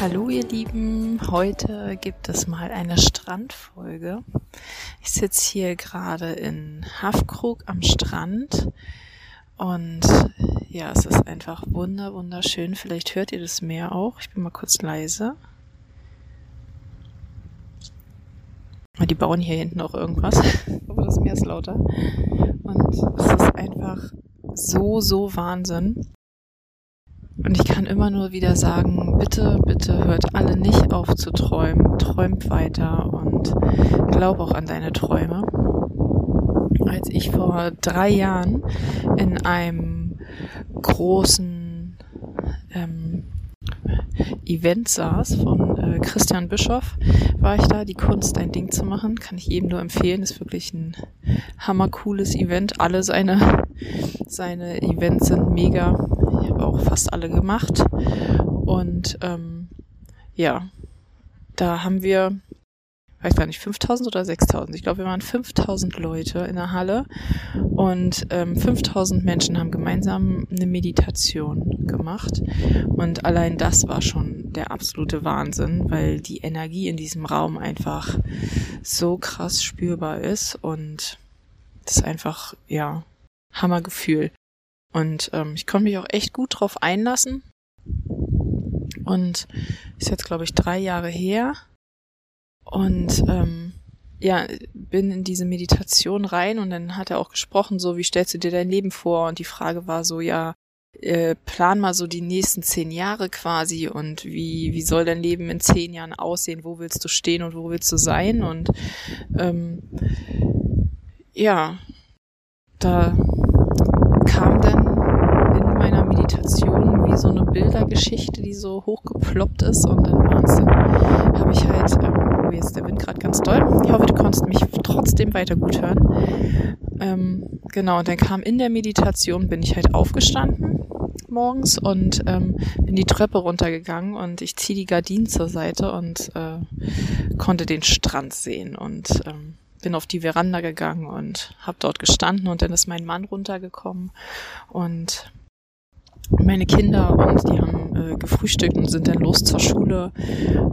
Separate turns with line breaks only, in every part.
Hallo ihr Lieben, heute gibt es mal eine Strandfolge. Ich sitze hier gerade in Hafkrug am Strand und ja, es ist einfach wunder wunderschön. Vielleicht hört ihr das Meer auch. Ich bin mal kurz leise. Die bauen hier hinten auch irgendwas. Aber das Meer ist lauter. Und es ist einfach so, so Wahnsinn. Und ich kann immer nur wieder sagen, bitte, bitte hört alle nicht auf zu träumen. Träumt weiter und glaub auch an deine Träume. Als ich vor drei Jahren in einem großen ähm, Event saß von äh, Christian Bischoff, war ich da, die Kunst ein Ding zu machen. Kann ich jedem nur empfehlen. Ist wirklich ein hammercooles Event. Alle seine, seine Events sind mega. Ich habe auch fast alle gemacht. Und ähm, ja, da haben wir weiß gar nicht, 5000 oder 6000. Ich glaube, wir waren 5000 Leute in der Halle und ähm, 5000 Menschen haben gemeinsam eine Meditation gemacht. Und allein das war schon der absolute Wahnsinn, weil die Energie in diesem Raum einfach so krass spürbar ist und das ist einfach, ja, Hammergefühl. Und ähm, ich konnte mich auch echt gut drauf einlassen. Und ist jetzt, glaube ich, drei Jahre her. Und ähm, ja, bin in diese Meditation rein und dann hat er auch gesprochen, so, wie stellst du dir dein Leben vor? Und die Frage war so, ja, äh, plan mal so die nächsten zehn Jahre quasi und wie, wie soll dein Leben in zehn Jahren aussehen? Wo willst du stehen und wo willst du sein? Und ähm, ja, da kam dann in meiner Meditation wie so eine Bildergeschichte, die so hochgeploppt ist und dann waren habe ich halt ähm, jetzt der Wind gerade ganz doll. Ich hoffe, du konntest mich trotzdem weiter gut hören. Ähm, genau, und dann kam in der Meditation, bin ich halt aufgestanden morgens und ähm, bin die Treppe runtergegangen und ich ziehe die Gardinen zur Seite und äh, konnte den Strand sehen und ähm, bin auf die Veranda gegangen und habe dort gestanden und dann ist mein Mann runtergekommen und meine Kinder und die haben äh, gefrühstückt und sind dann los zur Schule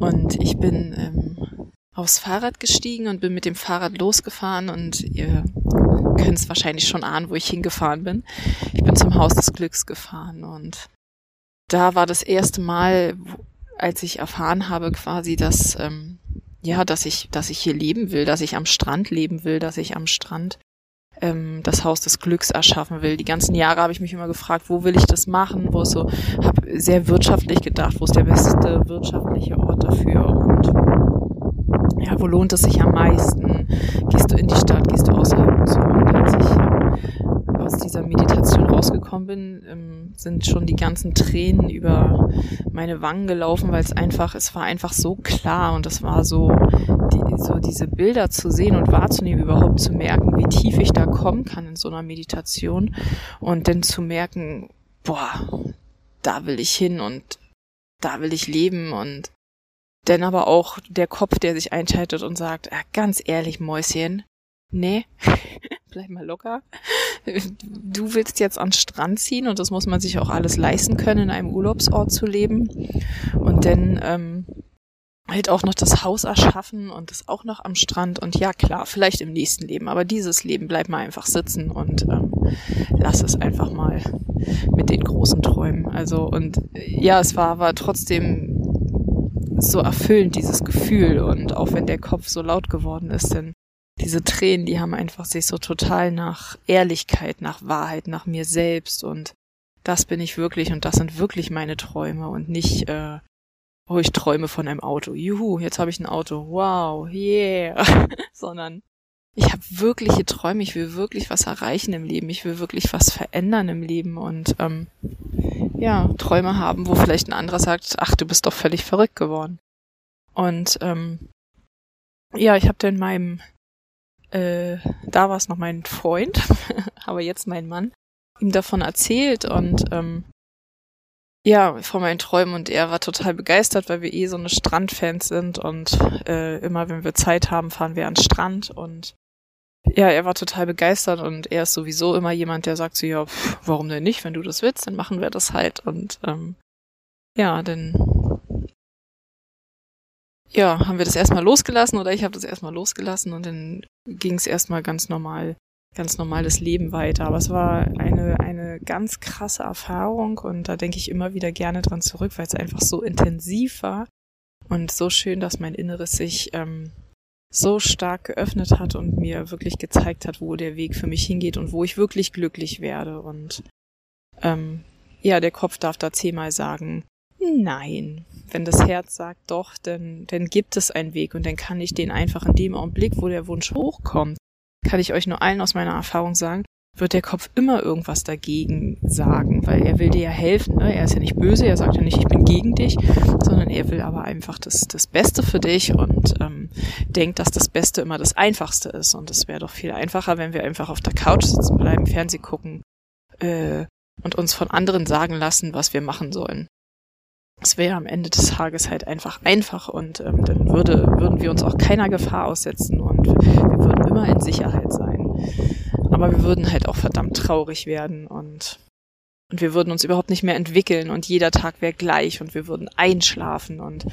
und ich bin ähm, aufs Fahrrad gestiegen und bin mit dem Fahrrad losgefahren und ihr könnt es wahrscheinlich schon ahnen, wo ich hingefahren bin. Ich bin zum Haus des Glücks gefahren und da war das erste Mal, als ich erfahren habe quasi, dass ähm, ja, dass ich, dass ich hier leben will, dass ich am Strand leben will, dass ich am Strand ähm, das Haus des Glücks erschaffen will. Die ganzen Jahre habe ich mich immer gefragt, wo will ich das machen, wo es so, habe sehr wirtschaftlich gedacht, wo ist der beste wirtschaftliche Ort dafür und ja, wo lohnt es sich am meisten? Gehst du in die Stadt, gehst du außerhalb und so. Und als ich ähm, aus dieser Meditation rausgekommen bin, ähm, sind schon die ganzen Tränen über meine Wangen gelaufen, weil es einfach, es war einfach so klar und es war so, die, so diese Bilder zu sehen und wahrzunehmen, überhaupt zu merken, wie tief ich da kommen kann in so einer Meditation und dann zu merken, boah, da will ich hin und da will ich leben und denn aber auch der Kopf, der sich einschaltet und sagt, ah, ganz ehrlich, Mäuschen, nee, bleib mal locker. Du willst jetzt an Strand ziehen und das muss man sich auch alles leisten können, in einem Urlaubsort zu leben. Und dann ähm, halt auch noch das Haus erschaffen und das auch noch am Strand. Und ja, klar, vielleicht im nächsten Leben, aber dieses Leben bleib mal einfach sitzen und ähm, lass es einfach mal mit den großen Träumen. Also und ja, es war aber trotzdem so erfüllend, dieses Gefühl. Und auch wenn der Kopf so laut geworden ist, denn diese Tränen, die haben einfach sich so total nach Ehrlichkeit, nach Wahrheit, nach mir selbst und das bin ich wirklich und das sind wirklich meine Träume und nicht, äh, oh, ich träume von einem Auto. Juhu, jetzt habe ich ein Auto. Wow, yeah. Sondern ich habe wirkliche Träume, ich will wirklich was erreichen im Leben, ich will wirklich was verändern im Leben und ähm, ja, Träume haben, wo vielleicht ein anderer sagt, ach, du bist doch völlig verrückt geworden. Und ähm, ja, ich habe dann meinem, äh, da war es noch mein Freund, aber jetzt mein Mann, ihm davon erzählt und ähm, ja, von meinen Träumen und er war total begeistert, weil wir eh so eine Strandfans sind und äh, immer wenn wir Zeit haben, fahren wir an den Strand und ja, er war total begeistert und er ist sowieso immer jemand, der sagt so, ja, pff, warum denn nicht, wenn du das willst, dann machen wir das halt und ähm, ja, dann ja, haben wir das erstmal losgelassen oder ich habe das erstmal losgelassen und dann ging es erstmal ganz normal, ganz normales Leben weiter. Aber es war eine, eine ganz krasse Erfahrung und da denke ich immer wieder gerne dran zurück, weil es einfach so intensiv war und so schön, dass mein Inneres sich ähm, so stark geöffnet hat und mir wirklich gezeigt hat, wo der Weg für mich hingeht und wo ich wirklich glücklich werde. Und ähm, ja, der Kopf darf da zehnmal sagen, nein. Wenn das Herz sagt doch, dann, dann gibt es einen Weg und dann kann ich den einfach in dem Augenblick, wo der Wunsch hochkommt, kann ich euch nur allen aus meiner Erfahrung sagen, wird der Kopf immer irgendwas dagegen sagen, weil er will dir ja helfen. Ne? Er ist ja nicht böse, er sagt ja nicht, ich bin gegen dich, sondern er will aber einfach das, das Beste für dich und ähm, denkt, dass das Beste immer das Einfachste ist. Und es wäre doch viel einfacher, wenn wir einfach auf der Couch sitzen bleiben, Fernseh gucken äh, und uns von anderen sagen lassen, was wir machen sollen. Es wäre am Ende des Tages halt einfach einfach und ähm, dann würde, würden wir uns auch keiner Gefahr aussetzen und wir würden immer in Sicherheit sein. Aber wir würden halt auch verdammt traurig werden und, und wir würden uns überhaupt nicht mehr entwickeln und jeder Tag wäre gleich und wir würden einschlafen und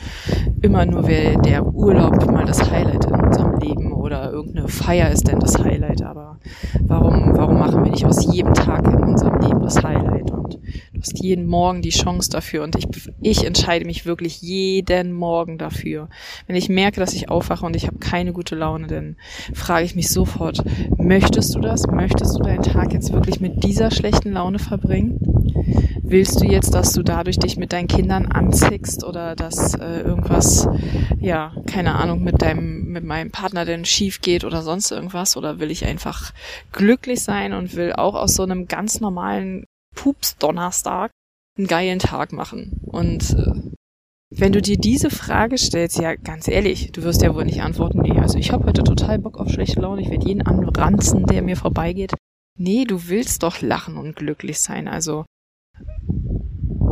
immer nur wäre der Urlaub mal das Highlight in unserem Leben oder irgendeine Feier ist denn das Highlight. Aber warum, warum machen wir nicht aus jedem Tag in unserem Leben das Highlight? Und du hast jeden Morgen die Chance dafür und ich, ich entscheide mich wirklich jeden Morgen dafür. Wenn ich merke, dass ich aufwache und ich habe keine gute Laune, dann frage ich mich sofort, möchtest du das? Möchtest du deinen Tag jetzt wirklich mit dieser schlechten Laune verbringen? Willst du jetzt, dass du dadurch dich mit deinen Kindern anzickst oder dass äh, irgendwas, ja, keine Ahnung, mit deinem, mit meinem Partner denn schief geht oder sonst irgendwas? Oder will ich einfach glücklich sein und will auch aus so einem ganz normalen Pups-Donnerstag einen geilen Tag machen? Und äh, wenn du dir diese Frage stellst, ja, ganz ehrlich, du wirst ja wohl nicht antworten, nee, also ich habe heute total Bock auf schlechte Laune, ich werde jeden anranzen, der mir vorbeigeht. Nee, du willst doch lachen und glücklich sein. Also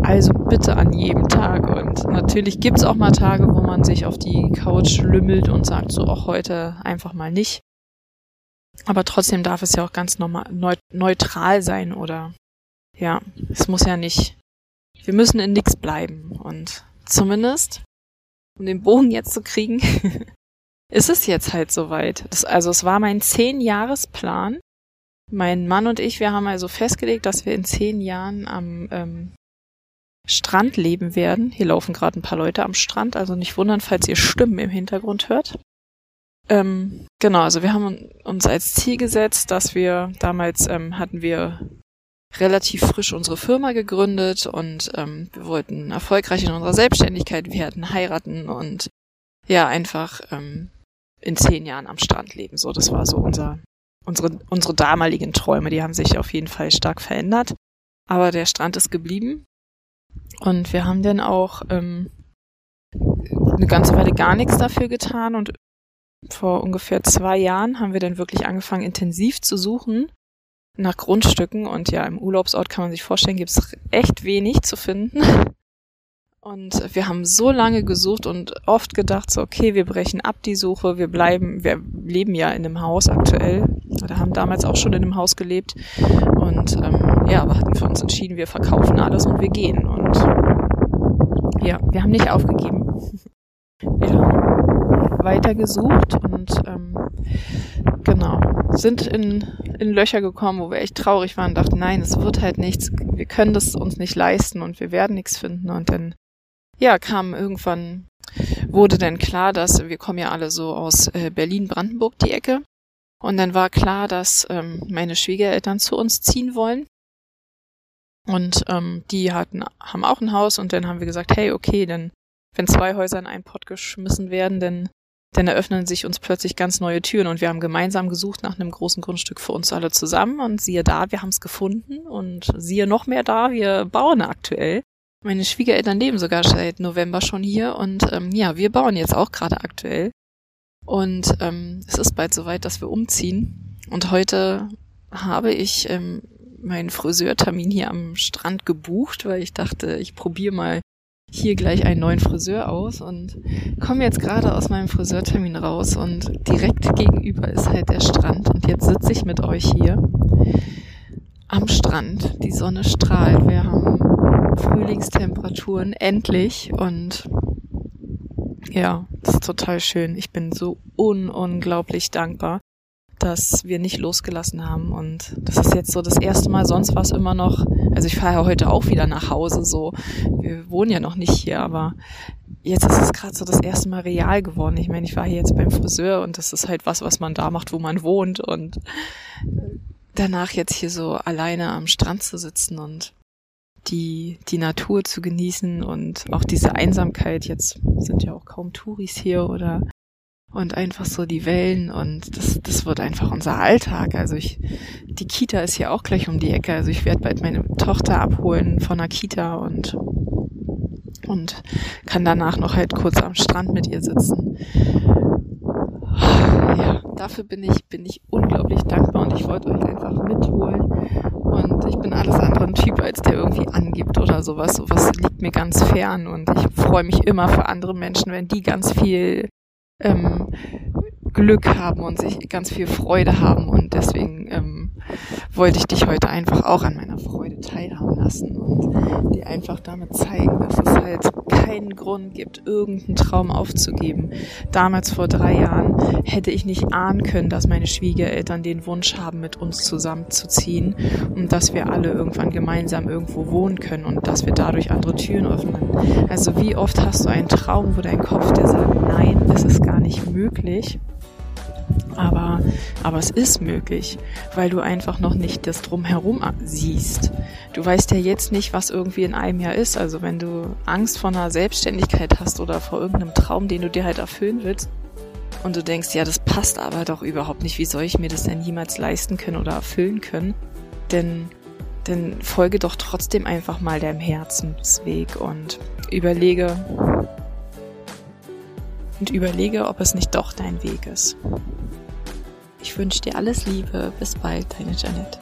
also bitte an jedem Tag. Und natürlich gibt's auch mal Tage, wo man sich auf die Couch lümmelt und sagt so auch heute einfach mal nicht. Aber trotzdem darf es ja auch ganz normal neutral sein oder ja, es muss ja nicht. Wir müssen in nichts bleiben. Und zumindest, um den Bogen jetzt zu kriegen, ist es jetzt halt soweit. Das, also es war mein Zehn-Jahres-Plan. Mein Mann und ich, wir haben also festgelegt, dass wir in zehn Jahren am ähm, Strand leben werden. Hier laufen gerade ein paar Leute am Strand, also nicht wundern, falls ihr Stimmen im Hintergrund hört. Ähm, genau, also wir haben uns als Ziel gesetzt, dass wir damals ähm, hatten wir relativ frisch unsere Firma gegründet und ähm, wir wollten erfolgreich in unserer Selbstständigkeit werden, heiraten und ja einfach ähm, in zehn Jahren am Strand leben. So, das war so unser unsere unsere damaligen Träume. Die haben sich auf jeden Fall stark verändert, aber der Strand ist geblieben und wir haben dann auch ähm, eine ganze Weile gar nichts dafür getan und vor ungefähr zwei Jahren haben wir dann wirklich angefangen, intensiv zu suchen nach Grundstücken. Und ja, im Urlaubsort kann man sich vorstellen, gibt es echt wenig zu finden. Und wir haben so lange gesucht und oft gedacht, so, okay, wir brechen ab die Suche, wir bleiben, wir leben ja in einem Haus aktuell. Wir haben damals auch schon in einem Haus gelebt. Und ähm, ja, aber hatten für uns entschieden, wir verkaufen alles und wir gehen. Und ja, wir haben nicht aufgegeben. Wir haben weiter gesucht und ähm, genau, sind in, in Löcher gekommen, wo wir echt traurig waren, dachten, nein, es wird halt nichts, wir können das uns nicht leisten und wir werden nichts finden. Und dann, ja, kam irgendwann, wurde dann klar, dass wir kommen ja alle so aus äh, Berlin-Brandenburg die Ecke. Und dann war klar, dass ähm, meine Schwiegereltern zu uns ziehen wollen. Und ähm, die hatten, haben auch ein Haus und dann haben wir gesagt, hey, okay, dann wenn zwei Häuser in einen Pott geschmissen werden, dann, dann eröffnen sich uns plötzlich ganz neue Türen und wir haben gemeinsam gesucht nach einem großen Grundstück für uns alle zusammen und siehe da, wir haben es gefunden und siehe noch mehr da, wir bauen aktuell. Meine Schwiegereltern leben sogar seit November schon hier und ähm, ja, wir bauen jetzt auch gerade aktuell. Und ähm, es ist bald soweit, dass wir umziehen. Und heute habe ich ähm, meinen Friseurtermin hier am Strand gebucht, weil ich dachte, ich probiere mal hier gleich einen neuen Friseur aus und komme jetzt gerade aus meinem Friseurtermin raus und direkt gegenüber ist halt der Strand und jetzt sitze ich mit euch hier am Strand. Die Sonne strahlt, wir haben Frühlingstemperaturen endlich und ja, das ist total schön. Ich bin so un unglaublich dankbar, dass wir nicht losgelassen haben. Und das ist jetzt so das erste Mal, sonst war es immer noch, also ich fahre ja heute auch wieder nach Hause, so, wir wohnen ja noch nicht hier, aber jetzt ist es gerade so das erste Mal real geworden. Ich meine, ich war hier jetzt beim Friseur und das ist halt was, was man da macht, wo man wohnt und danach jetzt hier so alleine am Strand zu sitzen und die, die Natur zu genießen und auch diese Einsamkeit. Jetzt sind ja auch kaum Touris hier oder und einfach so die Wellen und das, das wird einfach unser Alltag. Also ich, die Kita ist hier auch gleich um die Ecke. Also ich werde bald meine Tochter abholen von der Kita und und kann danach noch halt kurz am Strand mit ihr sitzen. Ja, dafür bin ich, bin ich unglaublich dankbar und ich wollte euch einfach mitholen. Und ich bin alles andere ein Typ, als der irgendwie angibt oder sowas. Sowas liegt mir ganz fern und ich freue mich immer für andere Menschen, wenn die ganz viel ähm, Glück haben und sich ganz viel Freude haben und deswegen ähm, wollte ich dich heute einfach auch an meiner Freude teilhaben lassen und dir einfach damit zeigen, dass es halt keinen Grund gibt, irgendeinen Traum aufzugeben. Damals vor drei Jahren hätte ich nicht ahnen können, dass meine Schwiegereltern den Wunsch haben, mit uns zusammenzuziehen und dass wir alle irgendwann gemeinsam irgendwo wohnen können und dass wir dadurch andere Türen öffnen. Also wie oft hast du einen Traum, wo dein Kopf dir sagt, nein, es ist gar nicht möglich aber, aber es ist möglich, weil du einfach noch nicht das Drumherum siehst. Du weißt ja jetzt nicht, was irgendwie in einem Jahr ist. Also wenn du Angst vor einer Selbstständigkeit hast oder vor irgendeinem Traum, den du dir halt erfüllen willst, und du denkst, ja, das passt aber doch überhaupt nicht. Wie soll ich mir das denn jemals leisten können oder erfüllen können? Denn, denn folge doch trotzdem einfach mal deinem Herzensweg und überlege, und überlege, ob es nicht doch dein Weg ist. Ich wünsche dir alles Liebe. Bis bald, deine Janet.